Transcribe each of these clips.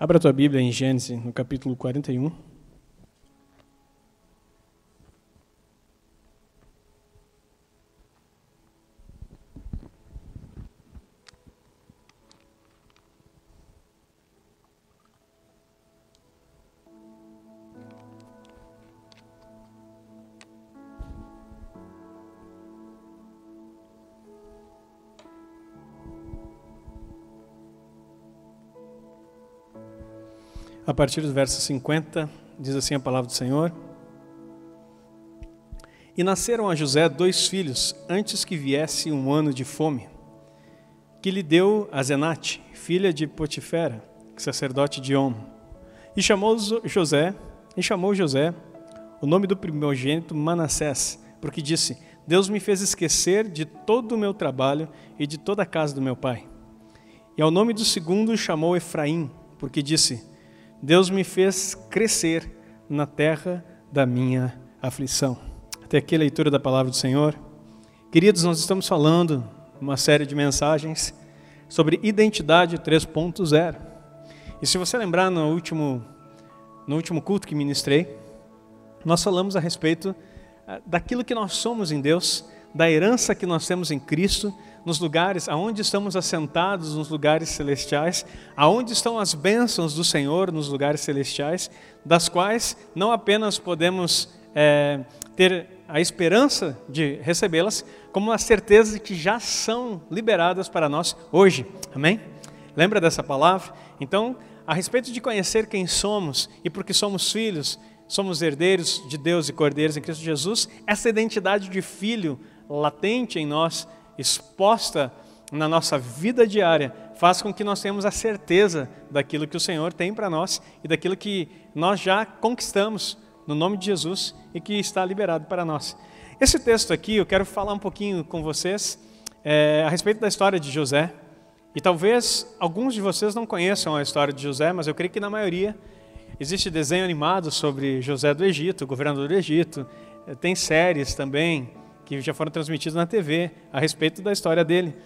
Abra a tua Bíblia em Gênesis, no capítulo 41. Partir do verso 50, diz assim a palavra do Senhor. E nasceram a José dois filhos, antes que viesse um ano de fome, que lhe deu a Zenate, filha de Potifera, sacerdote de On. E chamou José, e chamou José o nome do primogênito Manassés, porque disse: Deus me fez esquecer de todo o meu trabalho e de toda a casa do meu pai. E ao nome do segundo chamou Efraim, porque disse: Deus me fez crescer na terra da minha aflição. Até aqui a leitura da palavra do Senhor. Queridos, nós estamos falando uma série de mensagens sobre identidade 3.0. E se você lembrar no último, no último culto que ministrei, nós falamos a respeito ah, daquilo que nós somos em Deus, da herança que nós temos em Cristo nos lugares aonde estamos assentados, nos lugares celestiais, aonde estão as bênçãos do Senhor nos lugares celestiais, das quais não apenas podemos é, ter a esperança de recebê-las, como a certeza de que já são liberadas para nós hoje. Amém? Lembra dessa palavra? Então, a respeito de conhecer quem somos e porque somos filhos, somos herdeiros de Deus e cordeiros em Cristo Jesus, essa identidade de filho latente em nós exposta na nossa vida diária, faz com que nós tenhamos a certeza daquilo que o Senhor tem para nós e daquilo que nós já conquistamos no nome de Jesus e que está liberado para nós. Esse texto aqui, eu quero falar um pouquinho com vocês é, a respeito da história de José. E talvez alguns de vocês não conheçam a história de José, mas eu creio que na maioria existe desenho animado sobre José do Egito, governador do Egito, tem séries também que já foram transmitidos na TV a respeito da história dele.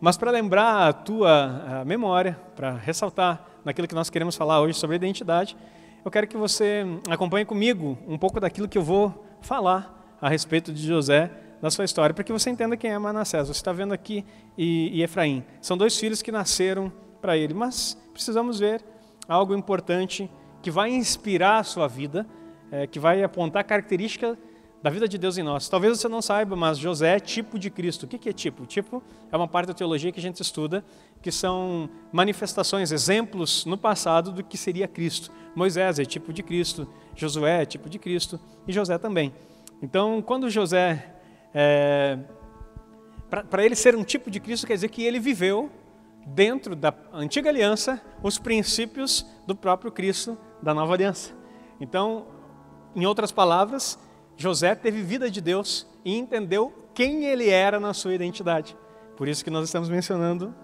Mas para lembrar a tua a memória, para ressaltar naquilo que nós queremos falar hoje sobre identidade, eu quero que você acompanhe comigo um pouco daquilo que eu vou falar a respeito de José, da sua história, para que você entenda quem é Manassés. Você está vendo aqui e, e Efraim. São dois filhos que nasceram para ele, mas precisamos ver algo importante que vai inspirar a sua vida, é, que vai apontar características da vida de Deus em nós. Talvez você não saiba, mas José é tipo de Cristo. O que é tipo? Tipo é uma parte da teologia que a gente estuda, que são manifestações, exemplos no passado do que seria Cristo. Moisés é tipo de Cristo, Josué é tipo de Cristo e José também. Então, quando José, é, para ele ser um tipo de Cristo, quer dizer que ele viveu dentro da antiga aliança os princípios do próprio Cristo da nova aliança. Então, em outras palavras, José teve vida de Deus e entendeu quem ele era na sua identidade. Por isso que nós estamos mencionando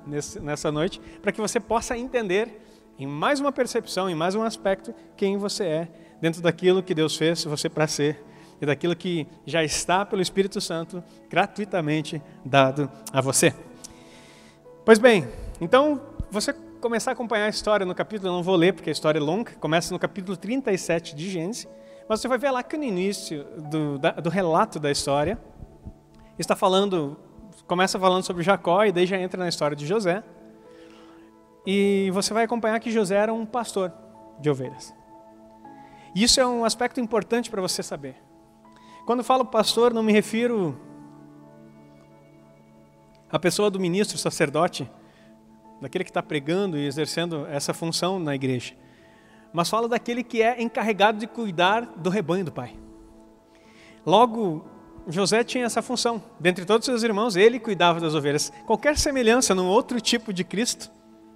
nessa noite, para que você possa entender em mais uma percepção, em mais um aspecto, quem você é dentro daquilo que Deus fez você para ser e daquilo que já está pelo Espírito Santo gratuitamente dado a você. Pois bem, então você começar a acompanhar a história no capítulo, eu não vou ler porque a história é longa, começa no capítulo 37 de Gênesis, mas você vai ver lá que no início do, da, do relato da história, está falando, começa falando sobre Jacó e daí já entra na história de José. E você vai acompanhar que José era um pastor de ovelhas. E isso é um aspecto importante para você saber. Quando falo pastor, não me refiro à pessoa do ministro, sacerdote, daquele que está pregando e exercendo essa função na igreja mas fala daquele que é encarregado de cuidar do rebanho do pai. Logo, José tinha essa função. Dentre todos seus irmãos, ele cuidava das ovelhas. Qualquer semelhança num outro tipo de Cristo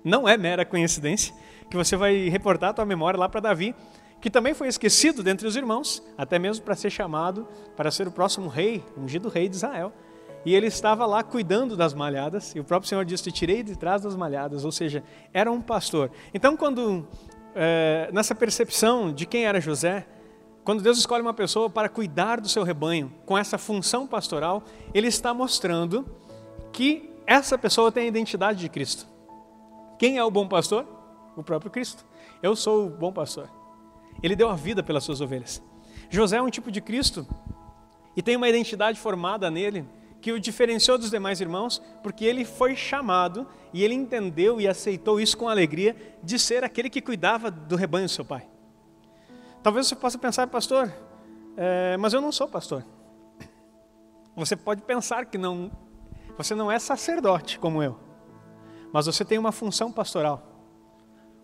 não é mera coincidência, que você vai reportar a tua memória lá para Davi, que também foi esquecido dentre os irmãos, até mesmo para ser chamado para ser o próximo rei, ungido rei de Israel. E ele estava lá cuidando das malhadas, e o próprio Senhor disse: Te tirei de trás das malhadas, ou seja, era um pastor. Então, quando é, nessa percepção de quem era José, quando Deus escolhe uma pessoa para cuidar do seu rebanho com essa função pastoral, Ele está mostrando que essa pessoa tem a identidade de Cristo. Quem é o bom pastor? o próprio Cristo. Eu sou o bom pastor. Ele deu a vida pelas suas ovelhas. José é um tipo de Cristo e tem uma identidade formada nele que o diferenciou dos demais irmãos, porque ele foi chamado e ele entendeu e aceitou isso com alegria de ser aquele que cuidava do rebanho do seu pai. Talvez você possa pensar, pastor, é, mas eu não sou pastor. Você pode pensar que não, você não é sacerdote como eu, mas você tem uma função pastoral,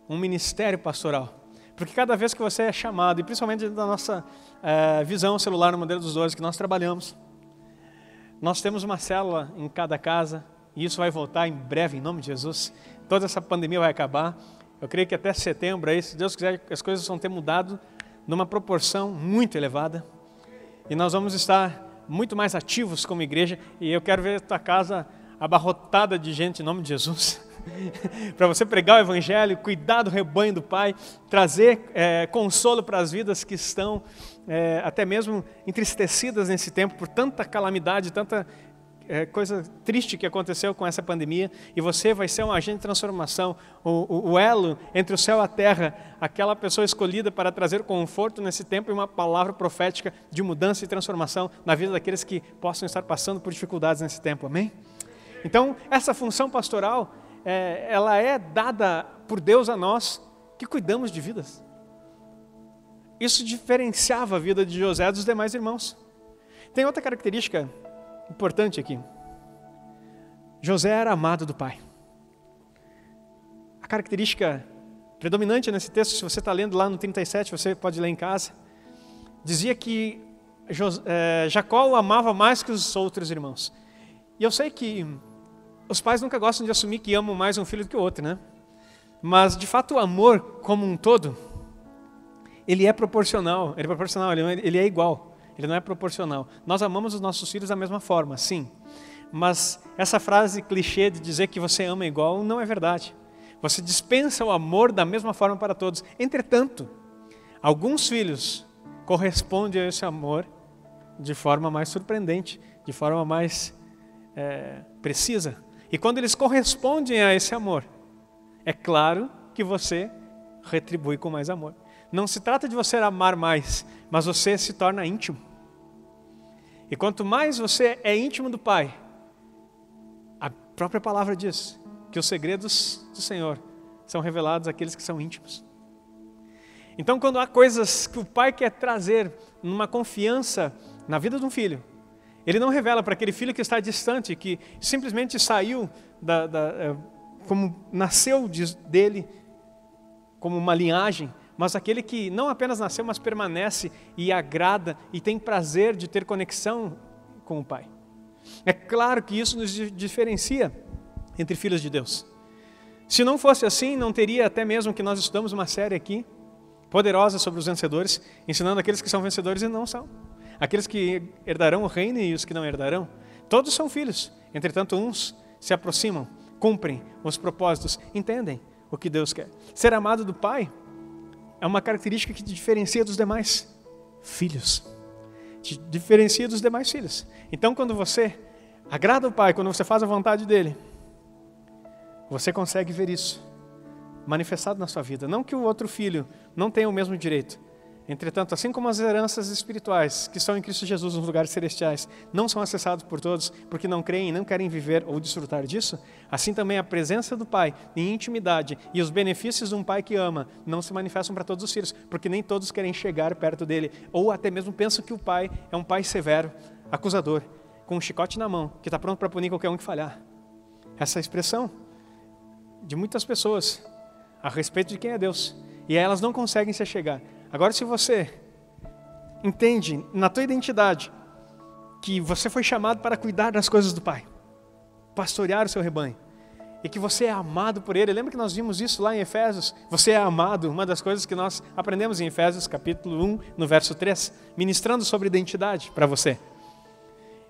um ministério pastoral. Porque cada vez que você é chamado, e principalmente da nossa é, visão celular no modelo dos dois que nós trabalhamos, nós temos uma célula em cada casa, e isso vai voltar em breve, em nome de Jesus. Toda essa pandemia vai acabar. Eu creio que até setembro, aí, se Deus quiser, as coisas vão ter mudado numa proporção muito elevada. E nós vamos estar muito mais ativos como igreja. E eu quero ver a tua casa abarrotada de gente em nome de Jesus. para você pregar o Evangelho, cuidar do rebanho do Pai, trazer é, consolo para as vidas que estão é, até mesmo entristecidas nesse tempo por tanta calamidade, tanta é, coisa triste que aconteceu com essa pandemia, e você vai ser um agente de transformação, o, o, elo entre o céu e a terra, aquela pessoa escolhida para trazer conforto nesse tempo e uma palavra profética de mudança e transformação na vida daqueles que possam estar passando por dificuldades nesse tempo, amém? Então, essa função pastoral, é, ela é dada por Deus a nós que cuidamos de vidas. Isso diferenciava a vida de José dos demais irmãos. Tem outra característica importante aqui. José era amado do pai. A característica predominante nesse texto, se você está lendo lá no 37, você pode ler em casa, dizia que é, Jacó o amava mais que os outros irmãos. E eu sei que os pais nunca gostam de assumir que amam mais um filho do que o outro, né? Mas, de fato, o amor como um todo, ele é proporcional, ele é proporcional, ele é igual. Ele não é proporcional. Nós amamos os nossos filhos da mesma forma, sim. Mas essa frase clichê de dizer que você ama igual não é verdade. Você dispensa o amor da mesma forma para todos. Entretanto, alguns filhos correspondem a esse amor de forma mais surpreendente, de forma mais é, precisa. E quando eles correspondem a esse amor, é claro que você retribui com mais amor. Não se trata de você amar mais, mas você se torna íntimo. E quanto mais você é íntimo do Pai, a própria palavra diz que os segredos do Senhor são revelados àqueles que são íntimos. Então, quando há coisas que o pai quer trazer numa confiança na vida de um filho, ele não revela para aquele filho que está distante, que simplesmente saiu da, da, é, como nasceu dele, como uma linhagem, mas aquele que não apenas nasceu, mas permanece e agrada e tem prazer de ter conexão com o Pai. É claro que isso nos diferencia entre filhos de Deus. Se não fosse assim, não teria até mesmo que nós estudamos uma série aqui, poderosa sobre os vencedores, ensinando aqueles que são vencedores e não são. Aqueles que herdarão o reino e os que não herdarão. Todos são filhos, entretanto, uns se aproximam, cumprem os propósitos, entendem o que Deus quer. Ser amado do Pai é uma característica que te diferencia dos demais filhos. Te diferencia dos demais filhos. Então, quando você agrada o Pai, quando você faz a vontade dele, você consegue ver isso manifestado na sua vida. Não que o outro filho não tenha o mesmo direito, Entretanto, assim como as heranças espirituais que estão em Cristo Jesus nos lugares celestiais não são acessadas por todos porque não creem e não querem viver ou desfrutar disso, assim também a presença do Pai em intimidade e os benefícios de um Pai que ama não se manifestam para todos os filhos, porque nem todos querem chegar perto dele ou até mesmo pensam que o Pai é um Pai severo, acusador, com um chicote na mão, que está pronto para punir qualquer um que falhar. Essa é expressão de muitas pessoas a respeito de quem é Deus e elas não conseguem se chegar Agora, se você entende na tua identidade que você foi chamado para cuidar das coisas do Pai, pastorear o seu rebanho, e que você é amado por Ele. Lembra que nós vimos isso lá em Efésios? Você é amado, uma das coisas que nós aprendemos em Efésios capítulo 1, no verso 3, ministrando sobre identidade para você.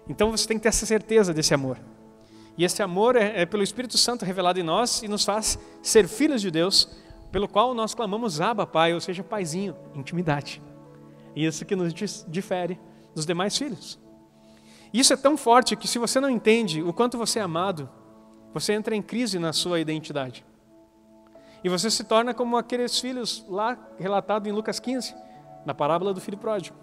Então você tem que ter essa certeza desse amor. E esse amor é, é pelo Espírito Santo revelado em nós e nos faz ser filhos de Deus, pelo qual nós clamamos Abba, Pai, ou seja, Paizinho, intimidade. Isso que nos difere dos demais filhos. Isso é tão forte que se você não entende o quanto você é amado, você entra em crise na sua identidade. E você se torna como aqueles filhos lá relatado em Lucas 15, na parábola do filho pródigo.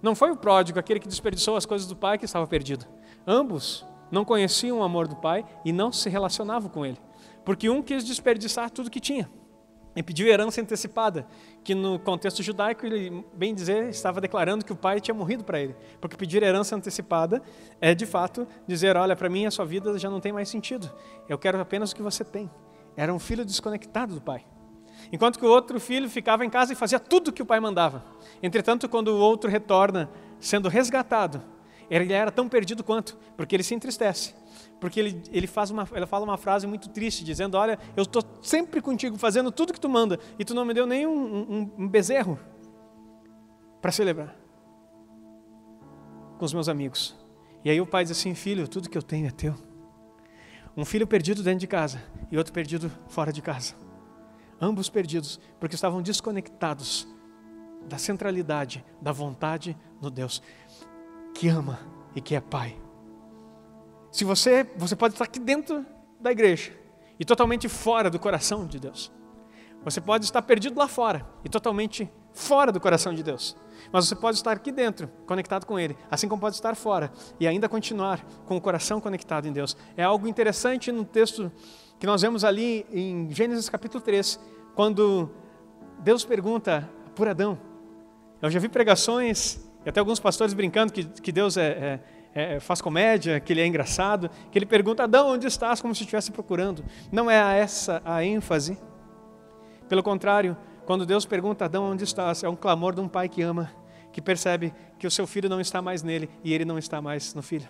Não foi o pródigo aquele que desperdiçou as coisas do pai que estava perdido. Ambos não conheciam o amor do pai e não se relacionavam com ele. Porque um quis desperdiçar tudo que tinha e pediu herança antecipada, que no contexto judaico ele, bem dizer, estava declarando que o pai tinha morrido para ele. Porque pedir herança antecipada é de fato dizer: olha, para mim a sua vida já não tem mais sentido, eu quero apenas o que você tem. Era um filho desconectado do pai. Enquanto que o outro filho ficava em casa e fazia tudo o que o pai mandava. Entretanto, quando o outro retorna sendo resgatado, ele era tão perdido quanto, porque ele se entristece. Porque ele, ele, faz uma, ele fala uma frase muito triste, dizendo: Olha, eu estou sempre contigo, fazendo tudo que tu manda, e tu não me deu nem um, um, um bezerro para celebrar com os meus amigos. E aí o pai diz assim: Filho, tudo que eu tenho é teu. Um filho perdido dentro de casa e outro perdido fora de casa. Ambos perdidos, porque estavam desconectados da centralidade, da vontade no Deus que ama e que é Pai. Se você, você pode estar aqui dentro da igreja e totalmente fora do coração de Deus. Você pode estar perdido lá fora e totalmente fora do coração de Deus. Mas você pode estar aqui dentro, conectado com Ele, assim como pode estar fora e ainda continuar com o coração conectado em Deus. É algo interessante no texto que nós vemos ali em Gênesis capítulo 3, quando Deus pergunta por Adão. Eu já vi pregações, e até alguns pastores brincando que, que Deus é, é, é, faz comédia, que Ele é engraçado, que Ele pergunta, Adão, onde estás? Como se estivesse procurando. Não é essa a ênfase. Pelo contrário, quando Deus pergunta, Adão, onde estás? É um clamor de um pai que ama, que percebe que o seu filho não está mais nele e ele não está mais no filho.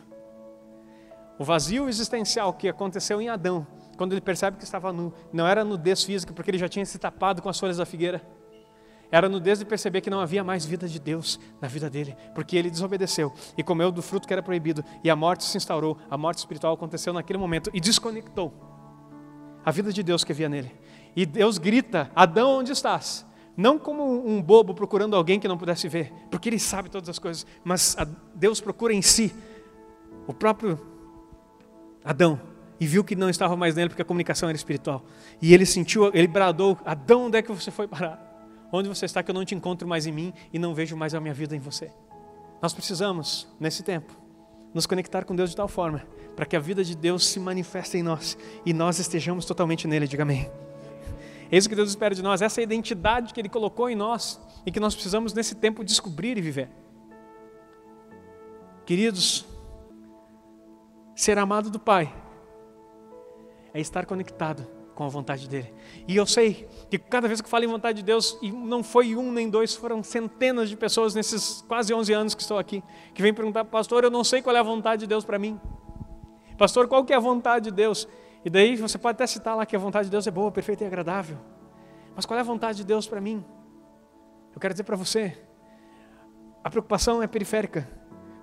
O vazio existencial que aconteceu em Adão, quando ele percebe que estava nu, não era nudez física, porque ele já tinha se tapado com as folhas da figueira. Era nudez de perceber que não havia mais vida de Deus na vida dele, porque ele desobedeceu e comeu do fruto que era proibido, e a morte se instaurou, a morte espiritual aconteceu naquele momento e desconectou a vida de Deus que havia nele. E Deus grita: Adão, onde estás? Não como um bobo procurando alguém que não pudesse ver, porque ele sabe todas as coisas, mas Deus procura em si o próprio Adão e viu que não estava mais nele porque a comunicação era espiritual. E ele sentiu, ele bradou: Adão, onde é que você foi parar? Onde você está que eu não te encontro mais em mim e não vejo mais a minha vida em você? Nós precisamos, nesse tempo, nos conectar com Deus de tal forma para que a vida de Deus se manifeste em nós e nós estejamos totalmente nele. Diga amém. É isso que Deus espera de nós, essa identidade que Ele colocou em nós e que nós precisamos nesse tempo descobrir e viver. Queridos, ser amado do Pai é estar conectado com a vontade dele. E eu sei que cada vez que falo em vontade de Deus, e não foi um nem dois, foram centenas de pessoas nesses quase 11 anos que estou aqui, que vêm perguntar, pastor, eu não sei qual é a vontade de Deus para mim. Pastor, qual que é a vontade de Deus? E daí você pode até citar lá que a vontade de Deus é boa, perfeita e agradável. Mas qual é a vontade de Deus para mim? Eu quero dizer para você, a preocupação é periférica,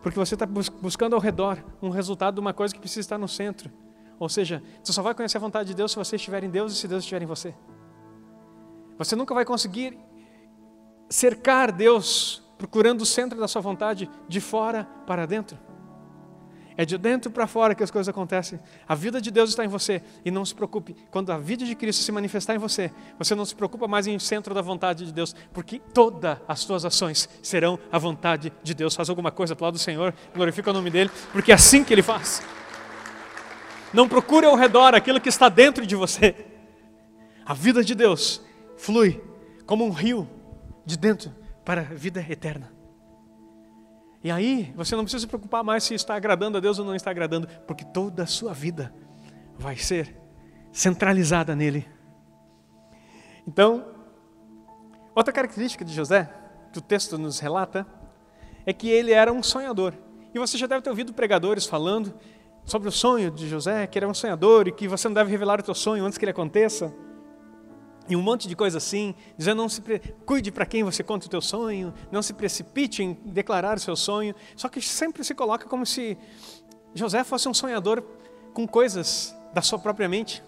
porque você está buscando ao redor um resultado de uma coisa que precisa estar no centro. Ou seja, você só vai conhecer a vontade de Deus se você estiver em Deus e se Deus estiver em você. Você nunca vai conseguir cercar Deus procurando o centro da sua vontade de fora para dentro. É de dentro para fora que as coisas acontecem. A vida de Deus está em você. E não se preocupe, quando a vida de Cristo se manifestar em você, você não se preocupa mais em centro da vontade de Deus, porque todas as suas ações serão a vontade de Deus. Faz alguma coisa, aplauda o Senhor, glorifica o nome dEle, porque é assim que Ele faz. Não procure ao redor aquilo que está dentro de você. A vida de Deus flui como um rio de dentro para a vida eterna. E aí, você não precisa se preocupar mais se está agradando a Deus ou não está agradando, porque toda a sua vida vai ser centralizada nele. Então, outra característica de José, que o texto nos relata, é que ele era um sonhador. E você já deve ter ouvido pregadores falando sobre o sonho de José, que ele é um sonhador e que você não deve revelar o teu sonho antes que ele aconteça. E um monte de coisa assim, dizendo não se cuide para quem você conta o teu sonho, não se precipite em declarar o seu sonho. Só que sempre se coloca como se José fosse um sonhador com coisas da sua própria mente.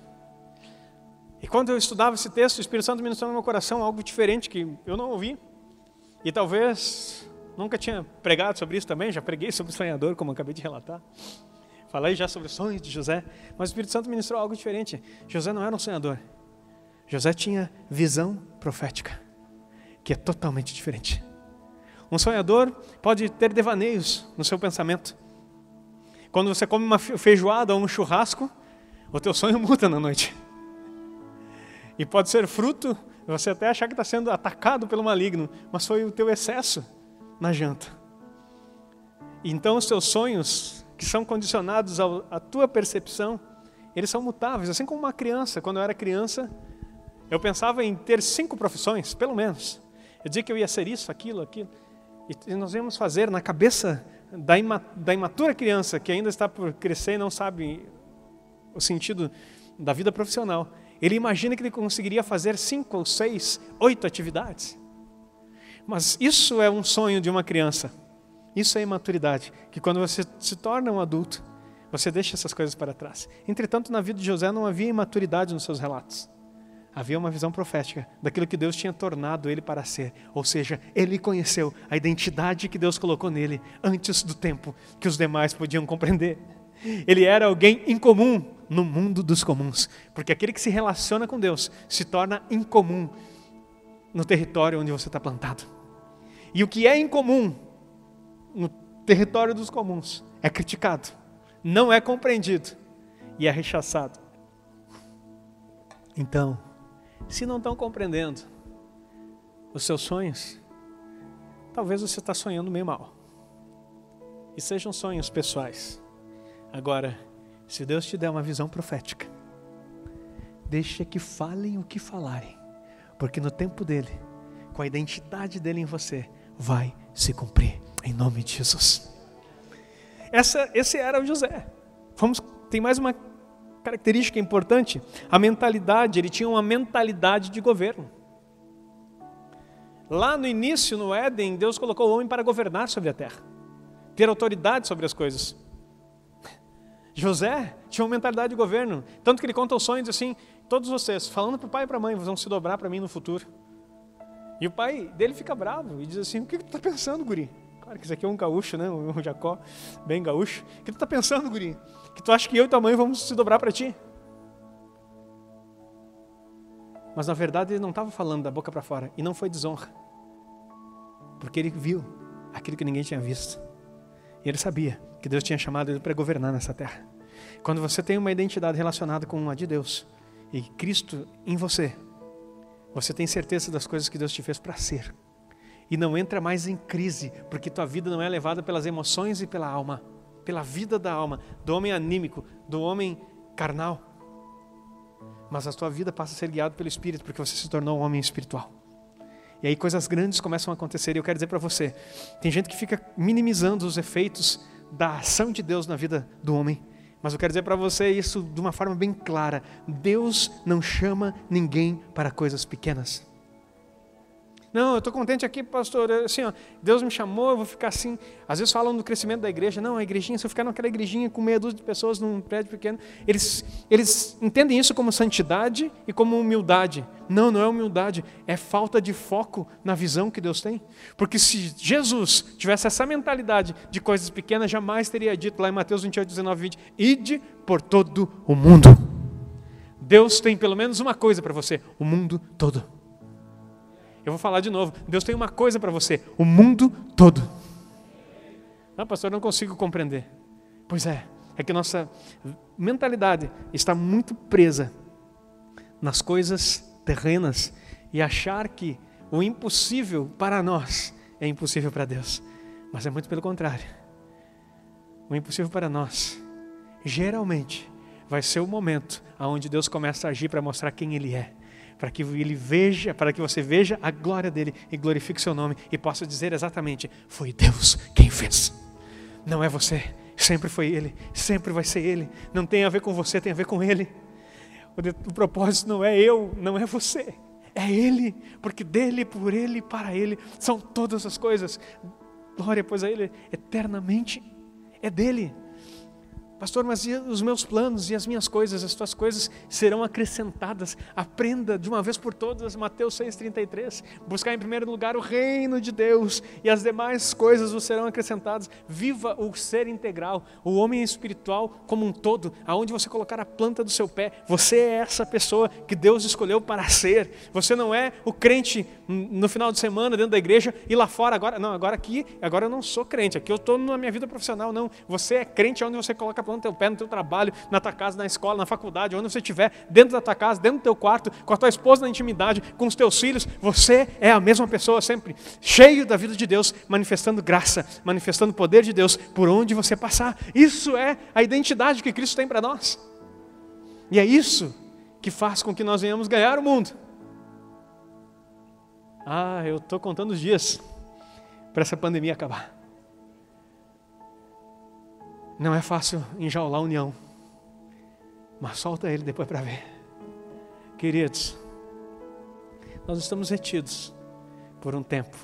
E quando eu estudava esse texto, o Espírito Santo ministrou no meu coração algo diferente que eu não ouvi. E talvez nunca tinha pregado sobre isso também, já preguei sobre o sonhador, como acabei de relatar. Falei já sobre os sonhos de José, mas o Espírito Santo ministrou algo diferente. José não era um sonhador. José tinha visão profética, que é totalmente diferente. Um sonhador pode ter devaneios no seu pensamento. Quando você come uma feijoada ou um churrasco, o teu sonho muda na noite. E pode ser fruto, você até achar que está sendo atacado pelo maligno, mas foi o teu excesso na janta. Então os teus sonhos, que são condicionados à tua percepção, eles são mutáveis, assim como uma criança. Quando eu era criança, eu pensava em ter cinco profissões, pelo menos. Eu dizia que eu ia ser isso, aquilo, aquilo. E nós íamos fazer na cabeça da, da imatura criança que ainda está por crescer e não sabe o sentido da vida profissional. Ele imagina que ele conseguiria fazer cinco ou seis, oito atividades. Mas isso é um sonho de uma criança. Isso é imaturidade, que quando você se torna um adulto, você deixa essas coisas para trás. Entretanto, na vida de José não havia imaturidade nos seus relatos. Havia uma visão profética daquilo que Deus tinha tornado ele para ser. Ou seja, ele conheceu a identidade que Deus colocou nele antes do tempo que os demais podiam compreender. Ele era alguém incomum no mundo dos comuns, porque aquele que se relaciona com Deus se torna incomum no território onde você está plantado. E o que é incomum no território dos comuns é criticado, não é compreendido e é rechaçado. Então, se não estão compreendendo os seus sonhos, talvez você está sonhando meio mal. E sejam sonhos pessoais. Agora, se Deus te der uma visão profética, deixe que falem o que falarem, porque no tempo dele, com a identidade dele em você, vai se cumprir, em nome de Jesus. Essa, esse era o José. Vamos, tem mais uma característica importante, a mentalidade, ele tinha uma mentalidade de governo. Lá no início, no Éden, Deus colocou o homem para governar sobre a terra, ter autoridade sobre as coisas. José tinha uma mentalidade de governo, tanto que ele conta os sonhos assim, todos vocês, falando para o pai e para a mãe, vão se dobrar para mim no futuro. E o pai dele fica bravo e diz assim: O que, tu está pensando, guri? Claro que isso aqui é um gaúcho, né? Um Jacó, bem gaúcho. O que tu está pensando, guri? Que tu acha que eu e tua mãe vamos se dobrar para ti? Mas na verdade ele não estava falando da boca para fora e não foi desonra. Porque ele viu aquilo que ninguém tinha visto. E ele sabia que Deus tinha chamado ele para governar nessa terra. Quando você tem uma identidade relacionada com a de Deus e Cristo em você, você tem certeza das coisas que Deus te fez para ser. E não entra mais em crise, porque tua vida não é levada pelas emoções e pela alma, pela vida da alma, do homem anímico, do homem carnal. Mas a tua vida passa a ser guiada pelo Espírito, porque você se tornou um homem espiritual. E aí coisas grandes começam a acontecer. E eu quero dizer para você: tem gente que fica minimizando os efeitos da ação de Deus na vida do homem. Mas eu quero dizer para você isso de uma forma bem clara: Deus não chama ninguém para coisas pequenas. Não, eu estou contente aqui, pastor. Assim, ó, Deus me chamou, eu vou ficar assim. Às vezes falam do crescimento da igreja. Não, a igrejinha, se eu ficar naquela igrejinha com meia dúzia de pessoas num prédio pequeno, eles, eles entendem isso como santidade e como humildade. Não, não é humildade, é falta de foco na visão que Deus tem. Porque se Jesus tivesse essa mentalidade de coisas pequenas, jamais teria dito lá em Mateus 28, 19, 20: Ide por todo o mundo. Deus tem pelo menos uma coisa para você: o mundo todo. Eu vou falar de novo. Deus tem uma coisa para você: o mundo todo. Não, pastor, eu não consigo compreender. Pois é, é que nossa mentalidade está muito presa nas coisas terrenas e achar que o impossível para nós é impossível para Deus. Mas é muito pelo contrário. O impossível para nós, geralmente, vai ser o momento onde Deus começa a agir para mostrar quem Ele é para que ele veja, para que você veja a glória dele e glorifique seu nome e possa dizer exatamente: foi Deus quem fez. Não é você, sempre foi ele, sempre vai ser ele. Não tem a ver com você, tem a ver com ele. O, propósito não é eu, não é você. É Ele, porque dele, por Ele, para Ele são todas as coisas. Glória, pois a Ele eternamente é dele. Pastor, mas os meus planos e as minhas coisas, as tuas coisas serão acrescentadas. Aprenda de uma vez por todas, Mateus 6,33. Buscar em primeiro lugar o reino de Deus e as demais coisas vos serão acrescentadas. Viva o ser integral, o homem espiritual como um todo, aonde você colocar a planta do seu pé. Você é essa pessoa que Deus escolheu para ser. Você não é o crente no final de semana dentro da igreja e lá fora agora. Não, agora aqui, agora eu não sou crente, aqui eu estou na minha vida profissional. Não, você é crente onde você coloca a planta no teu pé, no teu trabalho, na tua casa, na escola, na faculdade, onde você estiver, dentro da tua casa, dentro do teu quarto, com a tua esposa na intimidade, com os teus filhos, você é a mesma pessoa sempre, cheio da vida de Deus, manifestando graça, manifestando o poder de Deus por onde você passar. Isso é a identidade que Cristo tem para nós. E é isso que faz com que nós venhamos ganhar o mundo. Ah, eu estou contando os dias para essa pandemia acabar. Não é fácil enjaular a união, mas solta ele depois para ver. Queridos, nós estamos retidos por um tempo.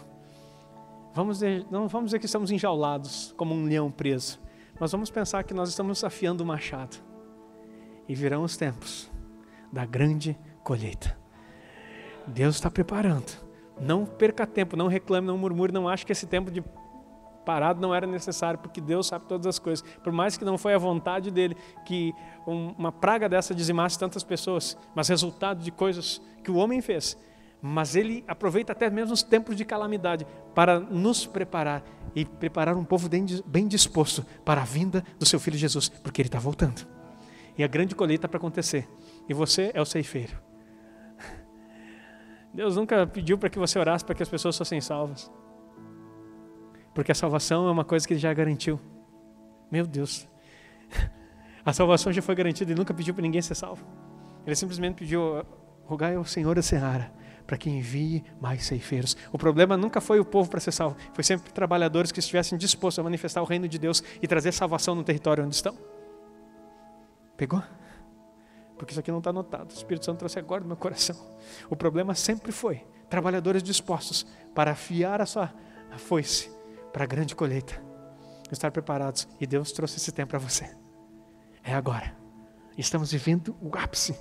Vamos não vamos dizer que estamos enjaulados como um leão preso, mas vamos pensar que nós estamos afiando o machado. E virão os tempos da grande colheita. Deus está preparando. Não perca tempo, não reclame, não murmure, não ache que esse tempo de parado não era necessário, porque Deus sabe todas as coisas. Por mais que não foi a vontade dele que uma praga dessa dizimasse tantas pessoas, mas resultado de coisas que o homem fez. Mas ele aproveita até mesmo os tempos de calamidade para nos preparar e preparar um povo bem disposto para a vinda do seu filho Jesus, porque ele está voltando. E a grande colheita para acontecer. E você é o ceifeiro. Deus nunca pediu para que você orasse para que as pessoas fossem salvas. Porque a salvação é uma coisa que ele já garantiu. Meu Deus. A salvação já foi garantida e nunca pediu para ninguém ser salvo. Ele simplesmente pediu, rogai ao Senhor a Seara, para que envie mais ceifeiros. O problema nunca foi o povo para ser salvo, foi sempre trabalhadores que estivessem dispostos a manifestar o reino de Deus e trazer salvação no território onde estão. Pegou? Porque isso aqui não está anotado. O Espírito Santo trouxe agora no meu coração. O problema sempre foi trabalhadores dispostos para afiar a sua foice para a grande colheita. Estar preparados. E Deus trouxe esse tempo para você. É agora. Estamos vivendo o ápice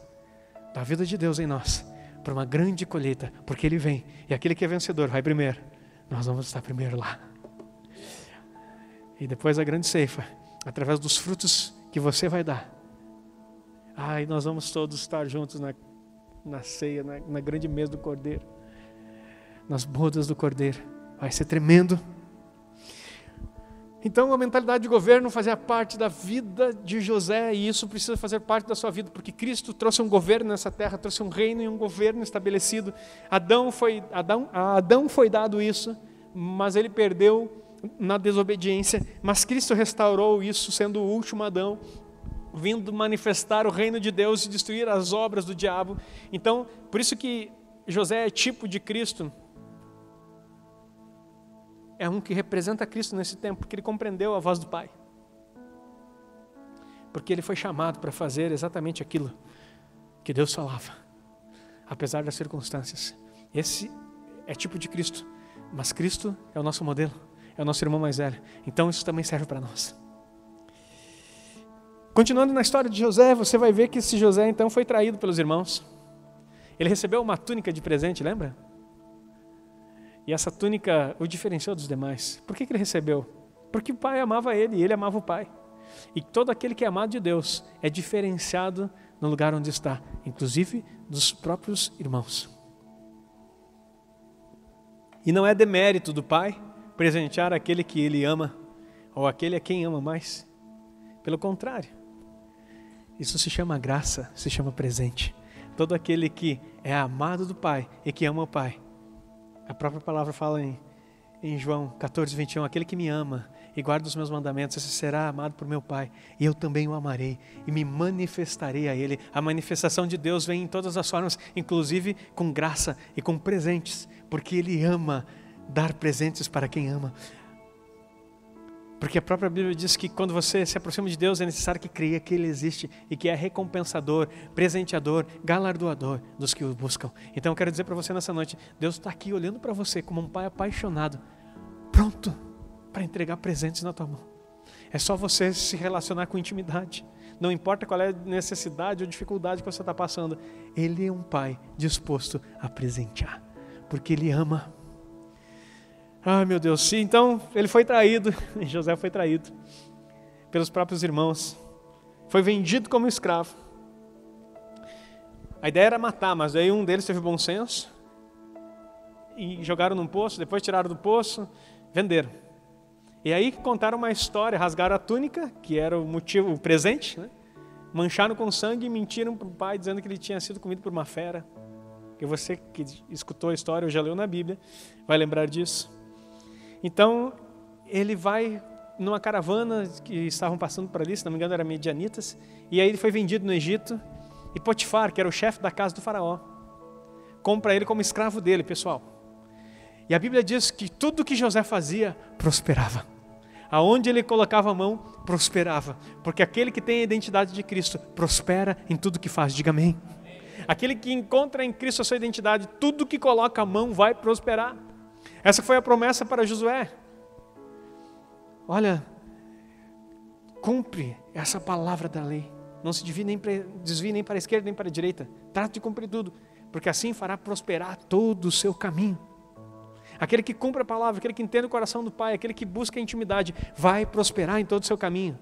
da vida de Deus em nós para uma grande colheita, porque Ele vem. E aquele que é vencedor vai primeiro. Nós vamos estar primeiro lá. E depois a grande ceifa, através dos frutos que você vai dar. Ai, nós vamos todos estar juntos na, na ceia, na, na grande mesa do Cordeiro, nas bodas do Cordeiro. Vai ser tremendo. Então a mentalidade de governo fazia parte da vida de José e isso precisa fazer parte da sua vida, porque Cristo trouxe um governo nessa terra, trouxe um reino e um governo estabelecido. Adão foi, Adão, a Adão foi dado isso, mas ele perdeu na desobediência, mas Cristo restaurou isso, sendo o último Adão, vindo manifestar o reino de Deus e destruir as obras do diabo. Então, por isso que José é tipo de Cristo, é um que representa Cristo nesse tempo, porque ele compreendeu a voz do Pai. Porque ele foi chamado para fazer exatamente aquilo que Deus falava, apesar das circunstâncias. Esse é tipo de Cristo, mas Cristo é o nosso modelo, é o nosso irmão mais velho. Então isso também serve para nós. Continuando na história de José, você vai ver que esse José então foi traído pelos irmãos. Ele recebeu uma túnica de presente, lembra? E essa túnica o diferenciou dos demais. Por que, que ele recebeu? Porque o pai amava ele e ele amava o pai. E todo aquele que é amado de Deus é diferenciado no lugar onde está, inclusive dos próprios irmãos. E não é demérito do pai presentear aquele que ele ama ou aquele a quem ama mais. Pelo contrário, isso se chama graça, se chama presente. Todo aquele que é amado do pai e que ama o pai a própria palavra fala em, em João 14, 21, aquele que me ama e guarda os meus mandamentos, esse será amado por meu Pai, e eu também o amarei e me manifestarei a Ele. A manifestação de Deus vem em todas as formas, inclusive com graça e com presentes, porque Ele ama dar presentes para quem ama. Porque a própria Bíblia diz que quando você se aproxima de Deus é necessário que creia que Ele existe e que é recompensador, presenteador, galardoador dos que o buscam. Então eu quero dizer para você nessa noite: Deus está aqui olhando para você como um pai apaixonado, pronto para entregar presentes na tua mão. É só você se relacionar com intimidade. Não importa qual é a necessidade ou dificuldade que você está passando, Ele é um Pai disposto a presentear, porque Ele ama. Ai meu Deus, sim, então ele foi traído, José foi traído pelos próprios irmãos, foi vendido como escravo. A ideia era matar, mas aí um deles teve bom senso e jogaram num poço, depois tiraram do poço, venderam. E aí contaram uma história, rasgaram a túnica, que era o motivo, o presente, né? mancharam com sangue e mentiram para o pai, dizendo que ele tinha sido comido por uma fera. Que você que escutou a história, ou já leu na Bíblia, vai lembrar disso. Então, ele vai numa caravana que estavam passando por ali, se não me engano, era medianitas, e aí ele foi vendido no Egito, e Potifar, que era o chefe da casa do faraó, compra ele como escravo dele, pessoal. E a Bíblia diz que tudo que José fazia prosperava. Aonde ele colocava a mão, prosperava. Porque aquele que tem a identidade de Cristo prospera em tudo que faz. Diga amém. Aquele que encontra em Cristo a sua identidade, tudo que coloca a mão vai prosperar. Essa foi a promessa para Josué. Olha, cumpre essa palavra da lei. Não se desvie nem, para, desvie nem para a esquerda nem para a direita. Trate de cumprir tudo, porque assim fará prosperar todo o seu caminho. Aquele que cumpre a palavra, aquele que entende o coração do Pai, aquele que busca a intimidade, vai prosperar em todo o seu caminho.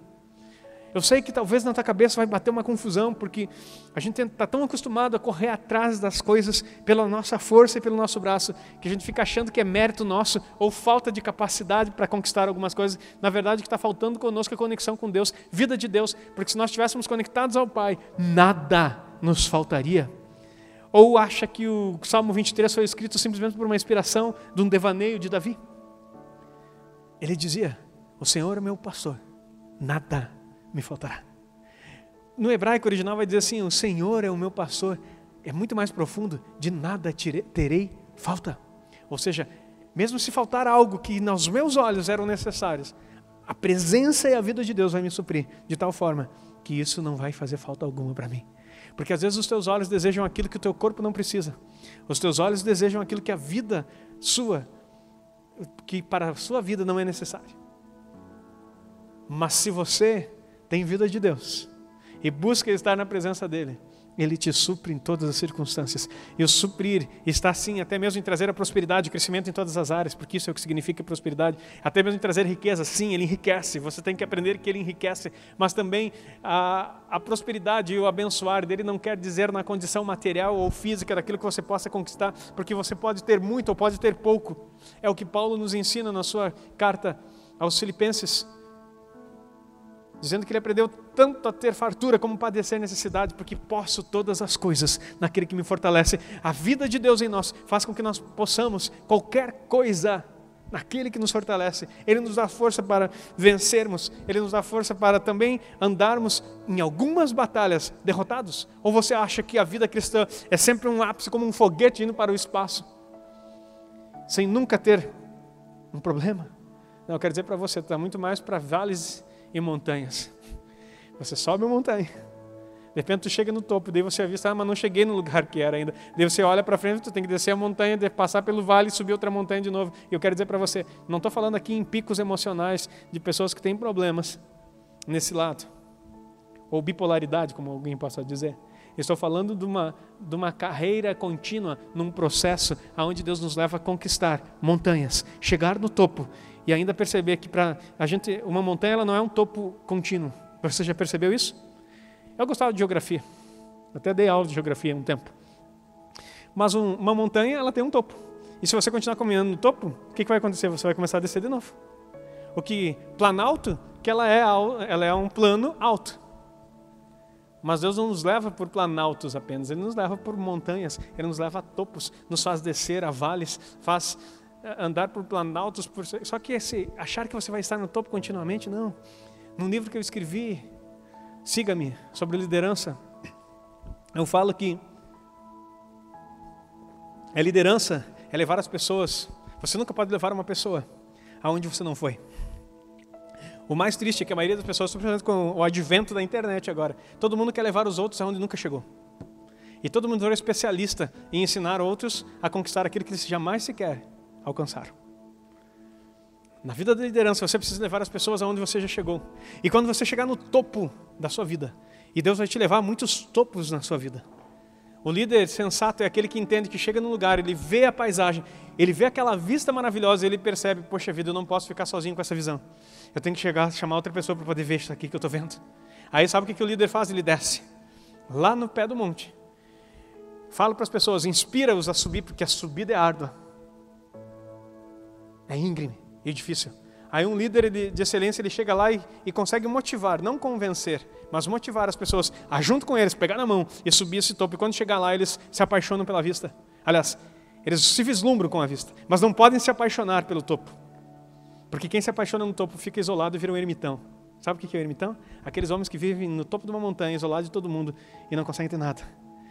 Eu sei que talvez na tua cabeça vai bater uma confusão, porque a gente está tão acostumado a correr atrás das coisas pela nossa força e pelo nosso braço, que a gente fica achando que é mérito nosso ou falta de capacidade para conquistar algumas coisas. Na verdade, o que está faltando conosco é conexão com Deus, vida de Deus, porque se nós estivéssemos conectados ao Pai, nada nos faltaria. Ou acha que o Salmo 23 foi escrito simplesmente por uma inspiração de um devaneio de Davi? Ele dizia: O Senhor é meu pastor, nada me faltará. No hebraico original vai dizer assim: O Senhor é o meu pastor. É muito mais profundo, de nada terei falta. Ou seja, mesmo se faltar algo que nos meus olhos eram necessários, a presença e a vida de Deus vai me suprir, de tal forma que isso não vai fazer falta alguma para mim. Porque às vezes os teus olhos desejam aquilo que o teu corpo não precisa. Os teus olhos desejam aquilo que a vida sua, que para a sua vida não é necessário. Mas se você tem vida de Deus e busca estar na presença dEle, Ele te supre em todas as circunstâncias. E o suprir está sim até mesmo em trazer a prosperidade, o crescimento em todas as áreas, porque isso é o que significa prosperidade. Até mesmo em trazer riqueza, sim, Ele enriquece. Você tem que aprender que Ele enriquece, mas também a, a prosperidade e o abençoar dele não quer dizer na condição material ou física daquilo que você possa conquistar, porque você pode ter muito ou pode ter pouco. É o que Paulo nos ensina na sua carta aos Filipenses dizendo que ele aprendeu tanto a ter fartura como padecer necessidade, porque posso todas as coisas naquele que me fortalece. A vida de Deus em nós faz com que nós possamos qualquer coisa naquele que nos fortalece. Ele nos dá força para vencermos, ele nos dá força para também andarmos em algumas batalhas derrotados. Ou você acha que a vida cristã é sempre um ápice como um foguete indo para o espaço, sem nunca ter um problema? Não, eu quero dizer para você, está muito mais para vales e montanhas. Você sobe uma montanha. De repente tu chega no topo, daí você avista, ah, mas não cheguei no lugar que era ainda. Daí você olha para frente, tu tem que descer a montanha, passar pelo vale e subir outra montanha de novo. E eu quero dizer para você, não estou falando aqui em picos emocionais de pessoas que têm problemas nesse lado. Ou bipolaridade, como alguém possa dizer. estou falando de uma, de uma carreira contínua, num processo onde Deus nos leva a conquistar montanhas, chegar no topo e ainda perceber que para a gente uma montanha ela não é um topo contínuo. Você já percebeu isso? Eu gostava de geografia, até dei aula de geografia um tempo. Mas um, uma montanha ela tem um topo. E se você continuar caminhando no topo, o que, que vai acontecer? Você vai começar a descer de novo. O que planalto, que ela é ela é um plano alto. Mas Deus não nos leva por planaltos apenas, Ele nos leva por montanhas, Ele nos leva a topos, nos faz descer a vales, faz andar por planaltos, por... só que esse, achar que você vai estar no topo continuamente, não. Num livro que eu escrevi, Siga-me, sobre liderança, eu falo que a liderança é levar as pessoas, você nunca pode levar uma pessoa aonde você não foi. O mais triste é que a maioria das pessoas, principalmente com o advento da internet agora, todo mundo quer levar os outros aonde nunca chegou. E todo mundo é especialista em ensinar outros a conquistar aquilo que eles jamais se quer alcançaram. Na vida da liderança, você precisa levar as pessoas aonde você já chegou. E quando você chegar no topo da sua vida, e Deus vai te levar a muitos topos na sua vida. O líder sensato é aquele que entende que chega num lugar, ele vê a paisagem, ele vê aquela vista maravilhosa e ele percebe, poxa vida, eu não posso ficar sozinho com essa visão. Eu tenho que chegar, chamar outra pessoa para poder ver isso aqui que eu estou vendo. Aí sabe o que, que o líder faz? Ele desce lá no pé do monte. Fala para as pessoas, inspira-os a subir, porque a subida é árdua. É íngreme e difícil. Aí um líder de, de excelência ele chega lá e, e, consegue motivar, não convencer, mas motivar as pessoas a junto com eles pegar na mão e subir esse topo. E quando chegar lá eles se apaixonam pela vista. Aliás, eles se vislumbram com a vista, mas não podem se apaixonar pelo topo, porque quem se apaixona no topo fica isolado e vira um ermitão. Sabe o que é o ermitão? Aqueles homens que vivem no topo de uma montanha, isolados de todo mundo e não conseguem ter nada.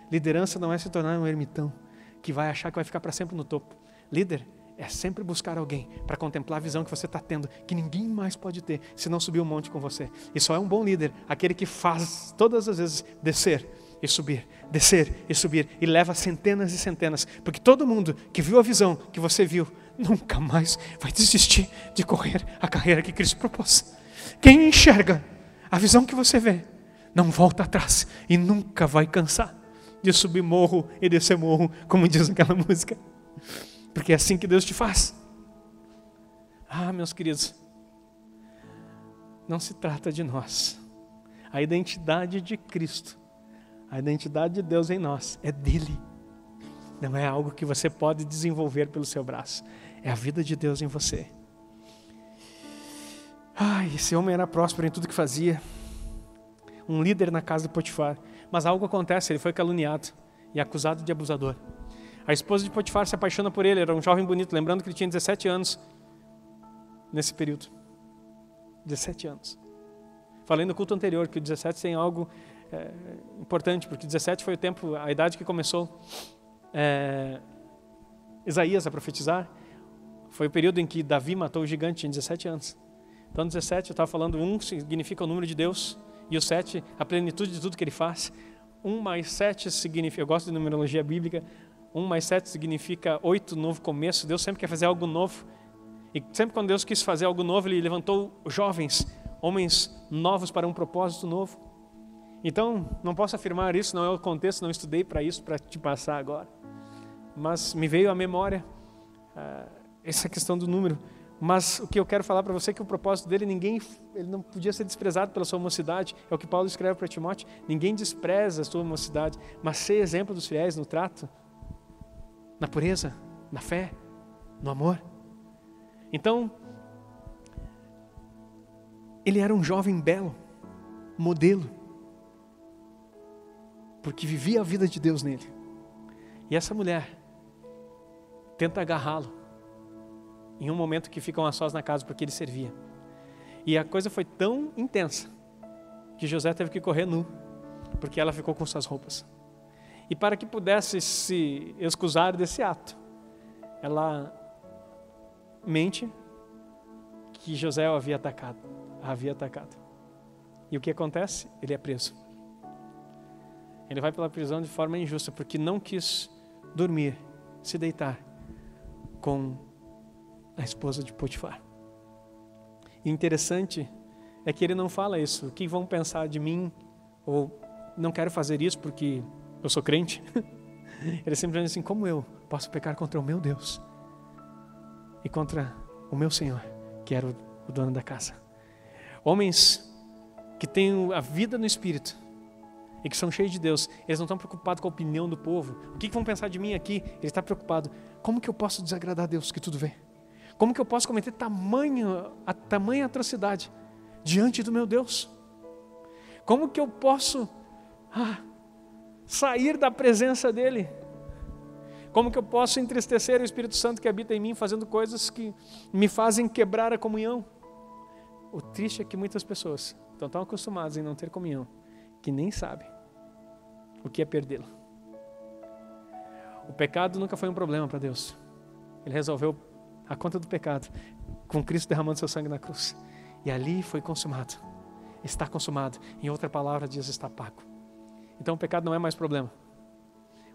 Liderança não é se tornar um ermitão que vai achar que vai ficar para sempre no topo. Líder é sempre buscar alguém para contemplar a visão que você está tendo, que ninguém mais pode ter se não subir um monte com você. E só é um bom líder aquele que faz todas as vezes descer e subir, descer e subir, e leva centenas e centenas, porque todo mundo que viu a visão que você viu, nunca mais vai desistir de correr a carreira que Cristo propôs. Quem enxerga a visão que você vê, não volta atrás e nunca vai cansar de subir morro e descer morro, como diz aquela música. Porque é assim que Deus te faz. Ah, meus queridos, não se trata de nós. A identidade de Cristo, a identidade de Deus em nós é dele. Não é algo que você pode desenvolver pelo seu braço. É a vida de Deus em você. Ai, esse homem era próspero em tudo que fazia. Um líder na casa de Potifar. Mas algo acontece, ele foi caluniado e acusado de abusador. A esposa de Potifar se apaixona por ele, era um jovem bonito, lembrando que ele tinha 17 anos nesse período. 17 anos. Falei no culto anterior que o 17 tem algo é, importante, porque 17 foi o tempo, a idade que começou é, Isaías a profetizar. Foi o período em que Davi matou o gigante, tinha 17 anos. Então, 17, eu estava falando, um significa o número de Deus, e o 7, a plenitude de tudo que ele faz. 1 mais 7 significa, eu gosto de numerologia bíblica, 1 mais 7 significa 8, novo começo. Deus sempre quer fazer algo novo. E sempre quando Deus quis fazer algo novo, Ele levantou jovens, homens novos para um propósito novo. Então, não posso afirmar isso, não é o contexto, não estudei para isso, para te passar agora. Mas me veio à memória uh, essa questão do número. Mas o que eu quero falar para você é que o propósito dele, ninguém, ele não podia ser desprezado pela sua mocidade. É o que Paulo escreve para Timóteo. Ninguém despreza a sua mocidade, mas ser exemplo dos fiéis no trato, na pureza, na fé, no amor. Então, ele era um jovem belo, modelo, porque vivia a vida de Deus nele. E essa mulher tenta agarrá-lo em um momento que ficam a sós na casa porque ele servia. E a coisa foi tão intensa que José teve que correr nu, porque ela ficou com suas roupas e para que pudesse se excusar desse ato. Ela mente que José o havia atacado, havia atacado. E o que acontece? Ele é preso. Ele vai pela prisão de forma injusta porque não quis dormir, se deitar com a esposa de Potifar. E interessante é que ele não fala isso. O que vão pensar de mim? Ou não quero fazer isso porque eu sou crente. Ele sempre diz assim: como eu posso pecar contra o meu Deus e contra o meu Senhor, que era o dono da casa? Homens que têm a vida no Espírito e que são cheios de Deus, eles não estão preocupados com a opinião do povo. O que vão pensar de mim aqui? Ele está preocupado: como que eu posso desagradar a Deus que tudo vê? Como que eu posso cometer tamanho, a tamanha atrocidade diante do meu Deus? Como que eu posso ah, sair da presença dEle? Como que eu posso entristecer o Espírito Santo que habita em mim fazendo coisas que me fazem quebrar a comunhão? O triste é que muitas pessoas estão tão acostumadas em não ter comunhão que nem sabem o que é perdê-la. O pecado nunca foi um problema para Deus. Ele resolveu a conta do pecado com Cristo derramando seu sangue na cruz. E ali foi consumado. Está consumado. Em outra palavra, diz está pago. Então o pecado não é mais problema.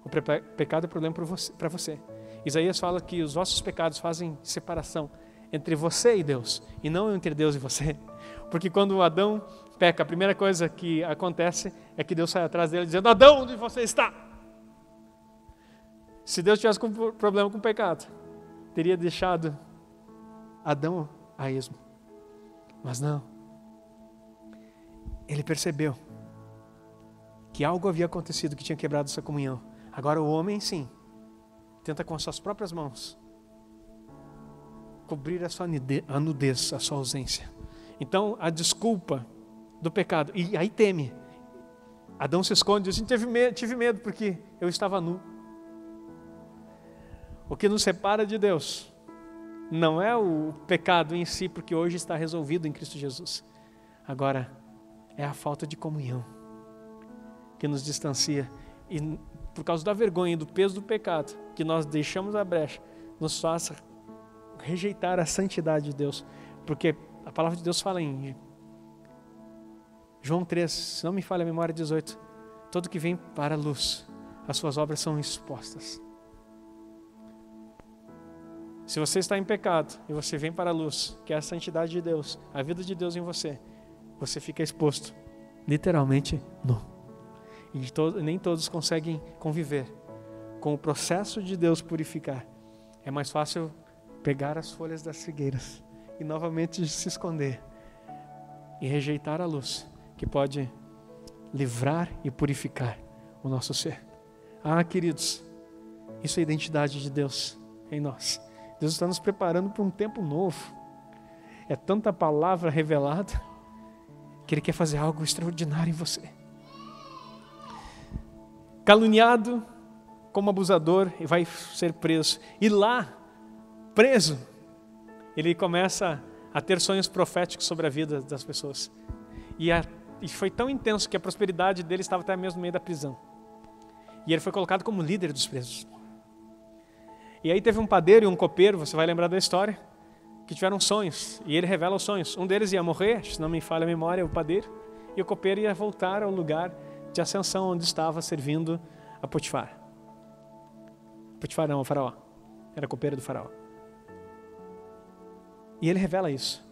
O pecado é problema para você. Isaías fala que os vossos pecados fazem separação entre você e Deus, e não entre Deus e você. Porque quando Adão peca, a primeira coisa que acontece é que Deus sai atrás dele dizendo: Adão, onde você está? Se Deus tivesse com problema com o pecado, teria deixado Adão a esmo. Mas não. Ele percebeu que algo havia acontecido que tinha quebrado essa comunhão. Agora o homem, sim, tenta com as suas próprias mãos cobrir a sua a nudez, a sua ausência. Então, a desculpa do pecado, e aí teme. Adão se esconde e diz: tive medo, tive medo porque eu estava nu. O que nos separa de Deus não é o pecado em si, porque hoje está resolvido em Cristo Jesus. Agora, é a falta de comunhão que nos distancia. E por causa da vergonha e do peso do pecado, que nós deixamos a brecha, nos faça rejeitar a santidade de Deus. Porque a palavra de Deus fala em João 3, se não me falha a memória, 18: Todo que vem para a luz, as suas obras são expostas. Se você está em pecado e você vem para a luz, que é a santidade de Deus, a vida de Deus em você, você fica exposto, literalmente nu. E to nem todos conseguem conviver com o processo de Deus purificar. É mais fácil pegar as folhas das figueiras e novamente se esconder e rejeitar a luz que pode livrar e purificar o nosso ser. Ah, queridos, isso é a identidade de Deus em nós. Deus está nos preparando para um tempo novo. É tanta palavra revelada que Ele quer fazer algo extraordinário em você. Caluniado como abusador e vai ser preso. E lá, preso, ele começa a ter sonhos proféticos sobre a vida das pessoas. E, a, e foi tão intenso que a prosperidade dele estava até mesmo no meio da prisão. E ele foi colocado como líder dos presos. E aí teve um padeiro e um copeiro, você vai lembrar da história, que tiveram sonhos. E ele revela os sonhos. Um deles ia morrer, se não me falha a memória, o padeiro. E o copeiro ia voltar ao lugar de ascensão onde estava servindo a Potifar. Potifar não, o faraó. Era copeiro do faraó. E ele revela isso.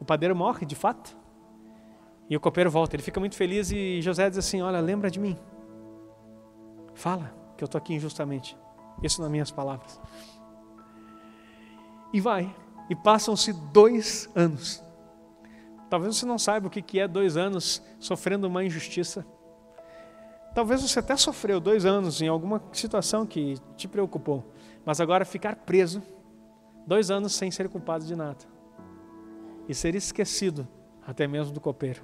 O padeiro morre, de fato. E o copeiro volta. Ele fica muito feliz e José diz assim: Olha, lembra de mim. Fala que eu estou aqui injustamente. Isso nas minhas palavras. E vai. E passam-se dois anos. Talvez você não saiba o que é dois anos sofrendo uma injustiça. Talvez você até sofreu dois anos em alguma situação que te preocupou. Mas agora ficar preso, dois anos sem ser culpado de nada. E ser esquecido até mesmo do copeiro.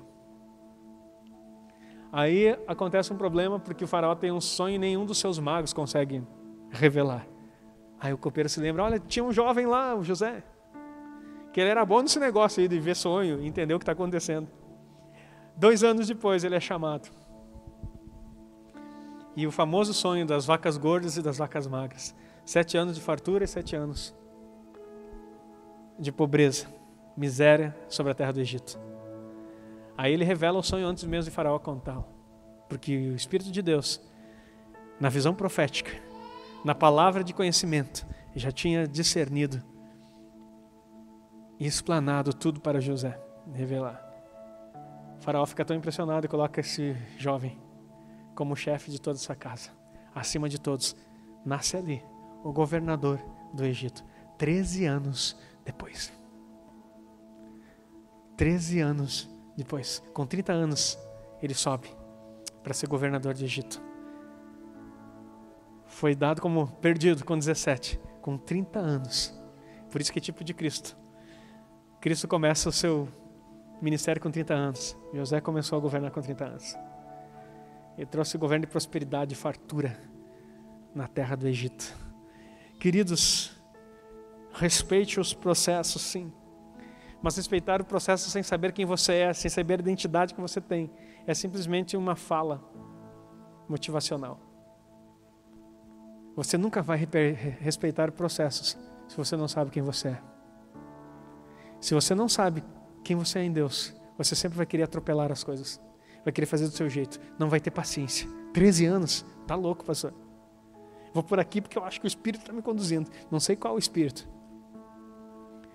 Aí acontece um problema porque o faraó tem um sonho e nenhum dos seus magos consegue revelar. Aí o copeiro se lembra: olha, tinha um jovem lá, o José, que ele era bom nesse negócio aí de ver sonho e entender o que está acontecendo. Dois anos depois ele é chamado. E o famoso sonho das vacas gordas e das vacas magras. Sete anos de fartura e sete anos de pobreza, miséria sobre a terra do Egito. Aí ele revela o sonho antes mesmo de Faraó contá-lo. Porque o Espírito de Deus, na visão profética, na palavra de conhecimento, já tinha discernido e explanado tudo para José revelar. O faraó fica tão impressionado e coloca esse jovem como chefe de toda essa casa. Acima de todos, nasce ali o governador do Egito, 13 anos depois. 13 anos depois, com 30 anos, ele sobe para ser governador do Egito foi dado como perdido com 17, com 30 anos. Por isso que é tipo de Cristo. Cristo começa o seu ministério com 30 anos. José começou a governar com 30 anos. Ele trouxe governo de prosperidade e fartura na terra do Egito. Queridos, respeite os processos, sim. Mas respeitar o processo sem saber quem você é, sem saber a identidade que você tem, é simplesmente uma fala motivacional. Você nunca vai respeitar processos se você não sabe quem você é. Se você não sabe quem você é em Deus, você sempre vai querer atropelar as coisas. Vai querer fazer do seu jeito. Não vai ter paciência. 13 anos? Tá louco, pastor. Vou por aqui porque eu acho que o Espírito está me conduzindo. Não sei qual o Espírito.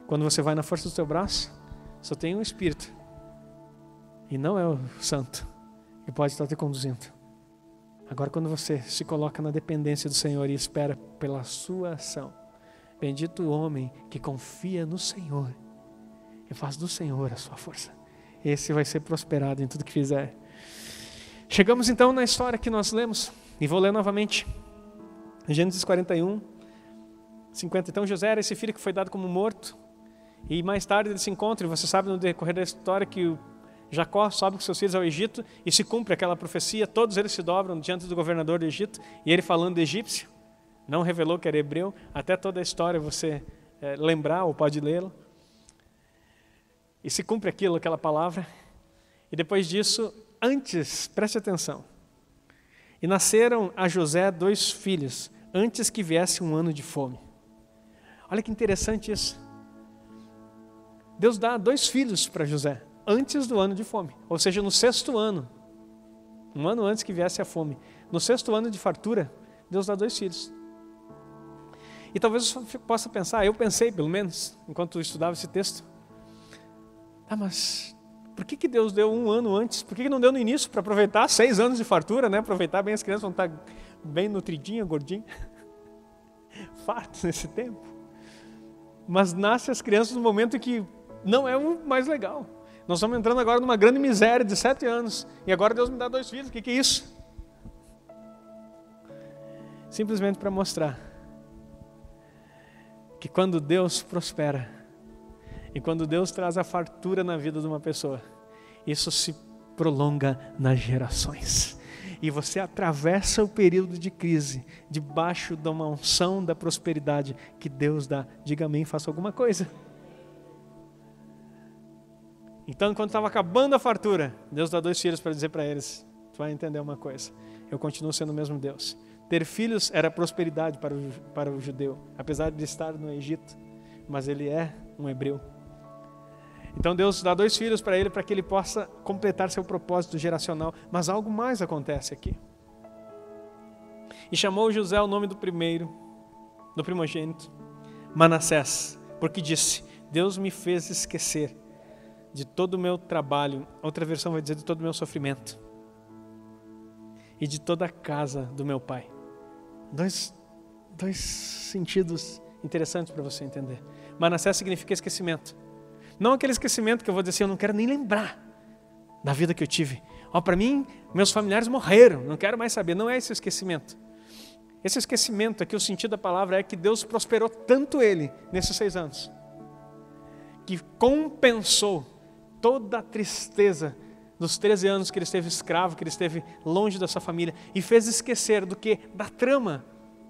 quando você vai na força do teu braço, só tem um espírito. E não é o santo que pode estar te conduzindo. Agora, quando você se coloca na dependência do Senhor e espera pela sua ação, bendito o homem que confia no Senhor e faz do Senhor a sua força. Esse vai ser prosperado em tudo que fizer. Chegamos então na história que nós lemos, e vou ler novamente. Gênesis 41, 50. Então José era esse filho que foi dado como morto, e mais tarde ele se encontra, e você sabe no decorrer da história que Jacó sobe com seus filhos ao Egito e se cumpre aquela profecia, todos eles se dobram diante do governador do Egito, e ele falando egípcio, não revelou que era hebreu, até toda a história você é, lembrar ou pode lê-la. E se cumpre aquilo, aquela palavra, e depois disso, antes, preste atenção, e nasceram a José dois filhos, antes que viesse um ano de fome. Olha que interessante isso. Deus dá dois filhos para José antes do ano de fome, ou seja, no sexto ano, um ano antes que viesse a fome. No sexto ano de fartura, Deus dá dois filhos. E talvez você possa pensar, eu pensei pelo menos, enquanto estudava esse texto, ah, mas por que, que Deus deu um ano antes? Por que, que não deu no início para aproveitar seis anos de fartura, né? Aproveitar bem as crianças vão estar bem nutridinhas, gordinhas, fartos nesse tempo. Mas nasce as crianças no momento que não é o mais legal. Nós estamos entrando agora numa grande miséria de sete anos. E agora Deus me dá dois filhos. O que, que é isso? Simplesmente para mostrar que quando Deus prospera e quando Deus traz a fartura na vida de uma pessoa, isso se prolonga nas gerações. E você atravessa o período de crise debaixo de uma unção da prosperidade que Deus dá. Diga amém, faça alguma coisa. Então, quando estava acabando a fartura, Deus dá dois filhos para dizer para eles: Tu vai entender uma coisa, eu continuo sendo o mesmo Deus. Ter filhos era prosperidade para o, para o judeu, apesar de estar no Egito, mas ele é um hebreu. Então Deus dá dois filhos para ele para que ele possa completar seu propósito geracional. Mas algo mais acontece aqui. E chamou José o nome do primeiro, do primogênito, Manassés, porque disse: Deus me fez esquecer de todo o meu trabalho, outra versão vai dizer de todo o meu sofrimento, e de toda a casa do meu pai. Dois, dois sentidos interessantes para você entender. Manassés significa esquecimento. Não aquele esquecimento que eu vou dizer assim, eu não quero nem lembrar da vida que eu tive. Ó, para mim, meus familiares morreram, não quero mais saber. Não é esse esquecimento. Esse esquecimento aqui, o sentido da palavra é que Deus prosperou tanto ele nesses seis anos, que compensou toda a tristeza dos 13 anos que ele esteve escravo, que ele esteve longe da sua família, e fez esquecer do que? Da trama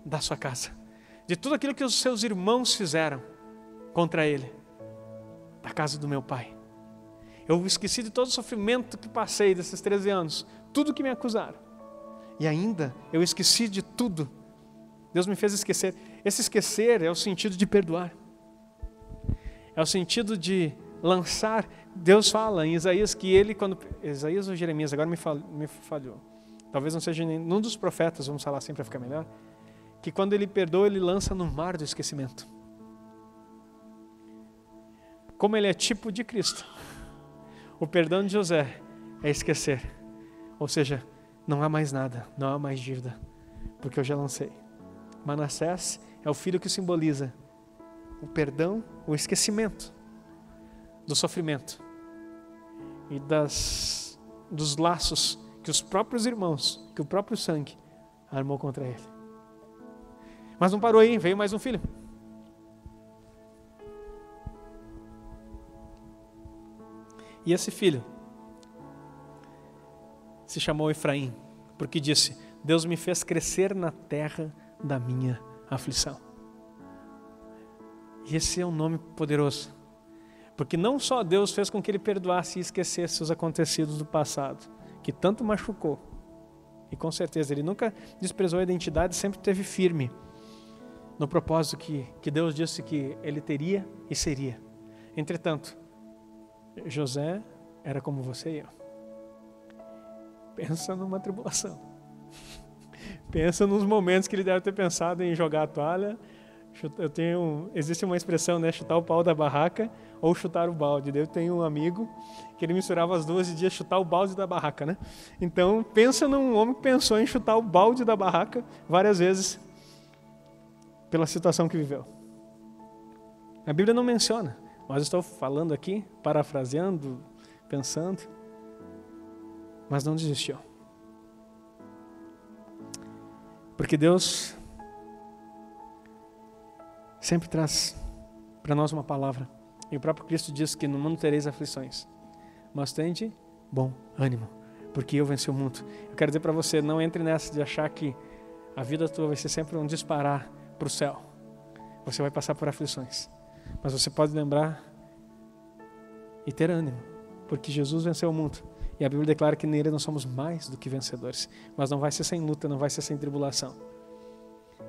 da sua casa, de tudo aquilo que os seus irmãos fizeram contra ele, da casa do meu pai. Eu esqueci de todo o sofrimento que passei desses 13 anos, tudo que me acusaram. E ainda eu esqueci de tudo. Deus me fez esquecer. Esse esquecer é o sentido de perdoar. É o sentido de lançar. Deus fala em Isaías que ele, quando. Isaías ou Jeremias, agora me, falhou. Talvez não seja nenhum dos profetas, vamos falar assim para ficar melhor. Que quando ele perdoa, ele lança no mar do esquecimento. Como ele é tipo de Cristo, o perdão de José é esquecer. Ou seja, não há mais nada, não há mais dívida, porque eu já lancei. Manassés é o filho que simboliza o perdão, o esquecimento do sofrimento e das, dos laços que os próprios irmãos, que o próprio sangue armou contra ele. Mas não parou aí, veio mais um filho. E esse filho se chamou Efraim, porque disse: Deus me fez crescer na terra da minha aflição. E esse é um nome poderoso. Porque não só Deus fez com que ele perdoasse e esquecesse os acontecidos do passado, que tanto machucou. E com certeza ele nunca desprezou a identidade, sempre teve firme no propósito que, que Deus disse que ele teria e seria. Entretanto, José era como você e eu. Pensa numa tribulação. Pensa nos momentos que ele deve ter pensado em jogar a toalha, Eu tenho, existe uma expressão, né, chutar o pau da barraca ou chutar o balde. Eu tenho um amigo que ele misturava as duas e dizia chutar o balde da barraca, né? Então, pensa num homem que pensou em chutar o balde da barraca várias vezes pela situação que viveu. A Bíblia não menciona, mas estou falando aqui, parafraseando, pensando, mas não desistiu. Porque Deus sempre traz para nós uma palavra. E o próprio Cristo diz que no mundo tereis aflições, mas tende bom ânimo, porque eu venci o mundo. Eu quero dizer para você, não entre nessa de achar que a vida tua vai ser sempre um disparar para o céu. Você vai passar por aflições, mas você pode lembrar e ter ânimo, porque Jesus venceu o mundo. E a Bíblia declara que nele nós somos mais do que vencedores. Mas não vai ser sem luta, não vai ser sem tribulação.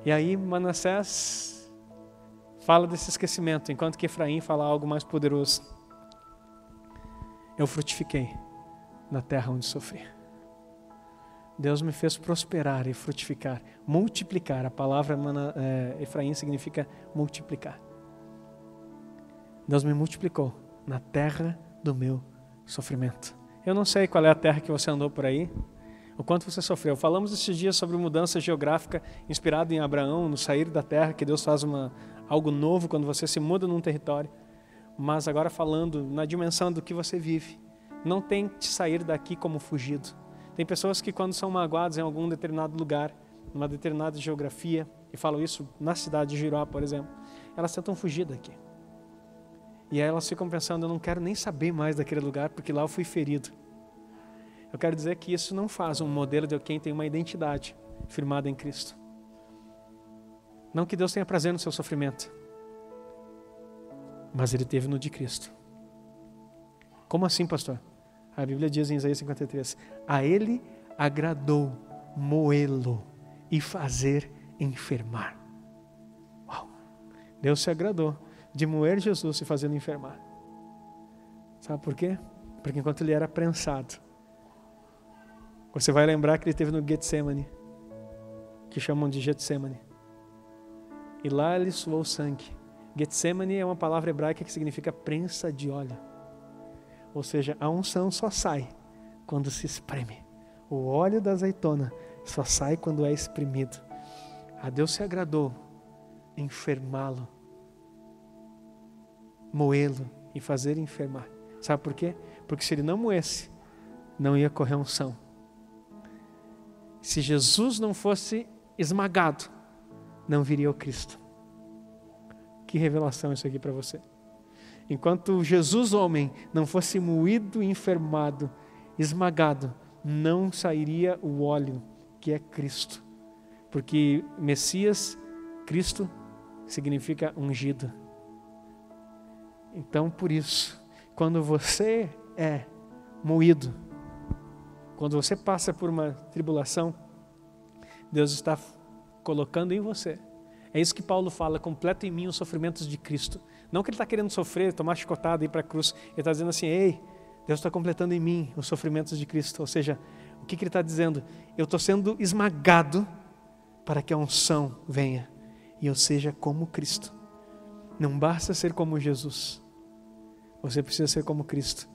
E aí Manassés fala desse esquecimento, enquanto que Efraim fala algo mais poderoso. Eu frutifiquei na terra onde sofri. Deus me fez prosperar e frutificar, multiplicar. A palavra é, Efraim significa multiplicar. Deus me multiplicou na terra do meu sofrimento. Eu não sei qual é a terra que você andou por aí, o quanto você sofreu. Falamos esses dias sobre mudança geográfica inspirada em Abraão, no sair da terra, que Deus faz uma, algo novo quando você se muda num território. Mas agora falando na dimensão do que você vive. Não tente sair daqui como fugido. Tem pessoas que quando são magoadas em algum determinado lugar, numa determinada geografia, e falo isso na cidade de Giró, por exemplo, elas tentam fugir daqui. E aí elas ficam pensando, eu não quero nem saber mais daquele lugar, porque lá eu fui ferido. Eu quero dizer que isso não faz um modelo de quem tem uma identidade firmada em Cristo. Não que Deus tenha prazer no seu sofrimento, mas ele teve no de Cristo. Como assim, pastor? A Bíblia diz em Isaías 53: A ele agradou moê-lo e fazer enfermar. Uau! Deus se agradou de moer Jesus e fazê-lo enfermar. Sabe por quê? Porque enquanto ele era prensado, você vai lembrar que ele teve no Getsemane, que chamam de Getsemane e lá ele suou sangue. Getsemane é uma palavra hebraica que significa prensa de óleo. Ou seja, a unção só sai quando se espreme. O óleo da azeitona só sai quando é exprimido. A Deus se agradou enfermá-lo, moê-lo e fazer enfermar. Sabe por quê? Porque se ele não moesse, não ia correr unção. Se Jesus não fosse esmagado, não viria o Cristo. Que revelação isso aqui para você. Enquanto Jesus, homem, não fosse moído, enfermado, esmagado, não sairia o óleo que é Cristo. Porque Messias, Cristo, significa ungido. Então, por isso, quando você é moído, quando você passa por uma tribulação, Deus está colocando em você. É isso que Paulo fala, completa em mim os sofrimentos de Cristo. Não que ele está querendo sofrer, tomar chicotada e ir para a cruz. Ele está dizendo assim, ei, Deus está completando em mim os sofrimentos de Cristo. Ou seja, o que, que ele está dizendo? Eu estou sendo esmagado para que a unção venha e eu seja como Cristo. Não basta ser como Jesus. Você precisa ser como Cristo.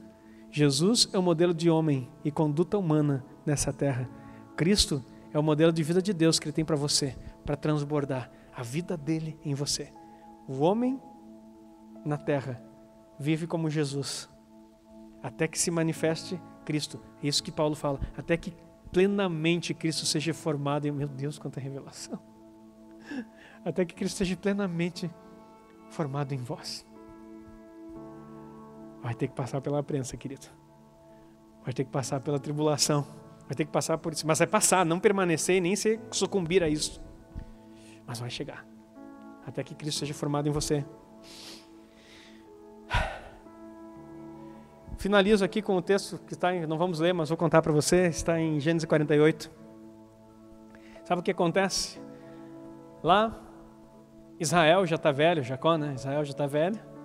Jesus é o modelo de homem e conduta humana nessa terra. Cristo é o modelo de vida de Deus que Ele tem para você, para transbordar a vida dele em você. O homem na terra vive como Jesus, até que se manifeste Cristo. É isso que Paulo fala, até que plenamente Cristo seja formado. em meu Deus, quanta revelação! Até que Cristo seja plenamente formado em vós. Vai ter que passar pela prensa, querido. Vai ter que passar pela tribulação Vai ter que passar por isso. Mas vai passar, não permanecer e nem se sucumbir a isso. Mas vai chegar. Até que Cristo seja formado em você. Finalizo aqui com o texto que está em, não vamos ler, mas vou contar para você, está em Gênesis 48. Sabe o que acontece? Lá, Israel já está velho, Jacó, né? Israel já está velho.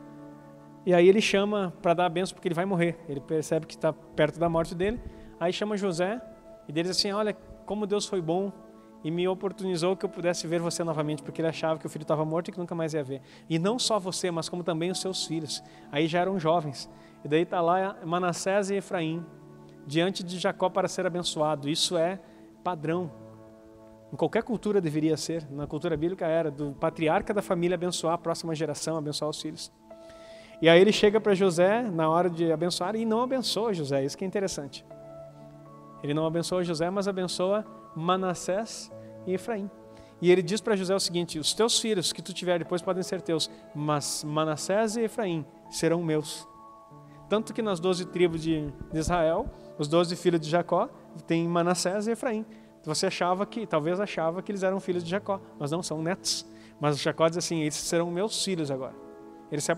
E aí ele chama para dar a benção porque ele vai morrer. Ele percebe que está perto da morte dele. Aí chama José e deles assim: Olha como Deus foi bom e me oportunizou que eu pudesse ver você novamente, porque ele achava que o filho estava morto e que nunca mais ia ver. E não só você, mas como também os seus filhos. Aí já eram jovens. E daí está lá Manassés e Efraim, diante de Jacó para ser abençoado. Isso é padrão. Em qualquer cultura deveria ser, na cultura bíblica era, do patriarca da família abençoar a próxima geração, abençoar os filhos. E aí ele chega para José na hora de abençoar e não abençoa José, isso que é interessante. Ele não abençoa José, mas abençoa Manassés e Efraim. E ele diz para José o seguinte: Os teus filhos que tu tiver depois podem ser teus, mas Manassés e Efraim serão meus. Tanto que nas doze tribos de Israel, os doze filhos de Jacó, tem Manassés e Efraim. Você achava que, talvez achava que eles eram filhos de Jacó, mas não, são netos. Mas Jacó diz assim: Eles serão meus filhos agora. Ele se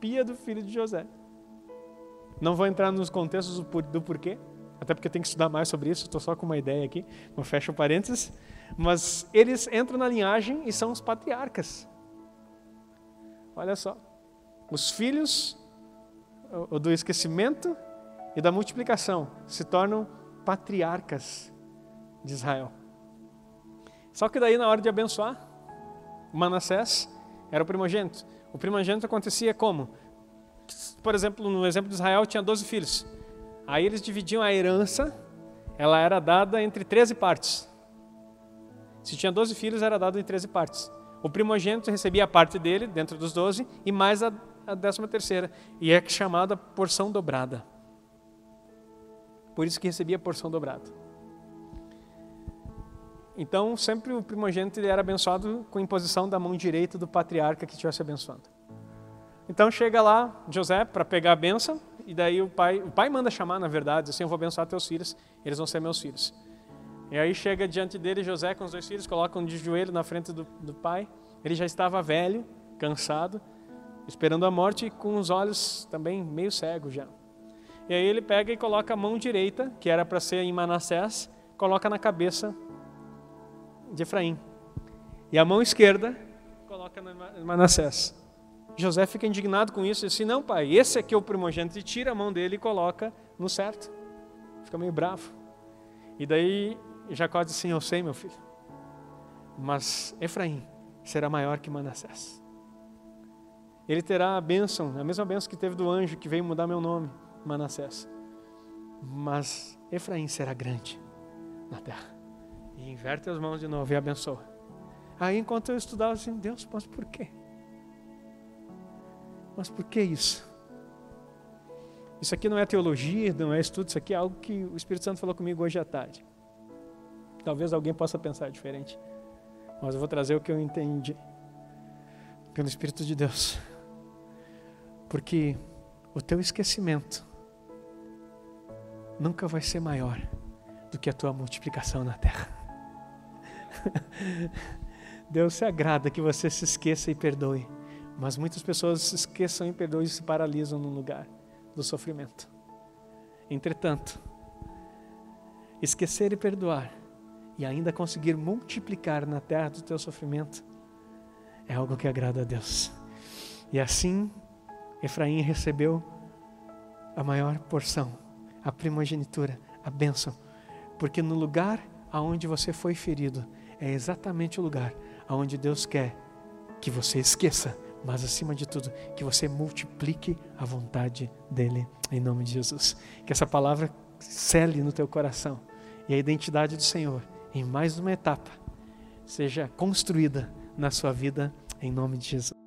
apropria do filho de José. Não vou entrar nos contextos do porquê, até porque tem que estudar mais sobre isso, estou só com uma ideia aqui, não fecho parênteses. Mas eles entram na linhagem e são os patriarcas. Olha só. Os filhos do esquecimento e da multiplicação se tornam patriarcas de Israel. Só que daí, na hora de abençoar, Manassés era o primogênito. O primogênito acontecia como? Por exemplo, no exemplo de Israel, tinha 12 filhos. Aí eles dividiam a herança, ela era dada entre 13 partes. Se tinha 12 filhos, era dado em 13 partes. O primogênito recebia a parte dele, dentro dos 12, e mais a, a décima terceira. E é chamada porção dobrada. Por isso que recebia porção dobrada. Então, sempre o primogênito ele era abençoado com a imposição da mão direita do patriarca que estivesse abençoando. Então chega lá José para pegar a benção, e daí o pai, o pai manda chamar, na verdade, assim, eu vou abençoar teus filhos, eles vão ser meus filhos. E aí chega diante dele José com os dois filhos, colocam de joelho na frente do, do pai. Ele já estava velho, cansado, esperando a morte e com os olhos também meio cegos já. E aí ele pega e coloca a mão direita, que era para ser em Manassés, coloca na cabeça de Efraim. E a mão esquerda coloca em Manassés. José fica indignado com isso e assim, não pai, esse aqui é o primogênito, e tira a mão dele e coloca no certo. Fica meio bravo. E daí Jacó diz assim, eu sei meu filho, mas Efraim será maior que Manassés. Ele terá a bênção, a mesma bênção que teve do anjo que veio mudar meu nome, Manassés. Mas Efraim será grande na terra. E inverte as mãos de novo e abençoa. Aí enquanto eu estudava assim, Deus, mas por quê? Mas por que isso? Isso aqui não é teologia, não é estudo, isso aqui é algo que o Espírito Santo falou comigo hoje à tarde. Talvez alguém possa pensar diferente, mas eu vou trazer o que eu entendi pelo Espírito de Deus. Porque o teu esquecimento nunca vai ser maior do que a tua multiplicação na terra. Deus se agrada que você se esqueça e perdoe. Mas muitas pessoas se esqueçam e perdoem e se paralisam no lugar do sofrimento. Entretanto, esquecer e perdoar e ainda conseguir multiplicar na terra do teu sofrimento é algo que agrada a Deus. E assim, Efraim recebeu a maior porção, a primogenitura, a bênção, porque no lugar aonde você foi ferido é exatamente o lugar aonde Deus quer que você esqueça mas acima de tudo, que você multiplique a vontade dele em nome de Jesus. Que essa palavra cele no teu coração e a identidade do Senhor em mais uma etapa seja construída na sua vida em nome de Jesus.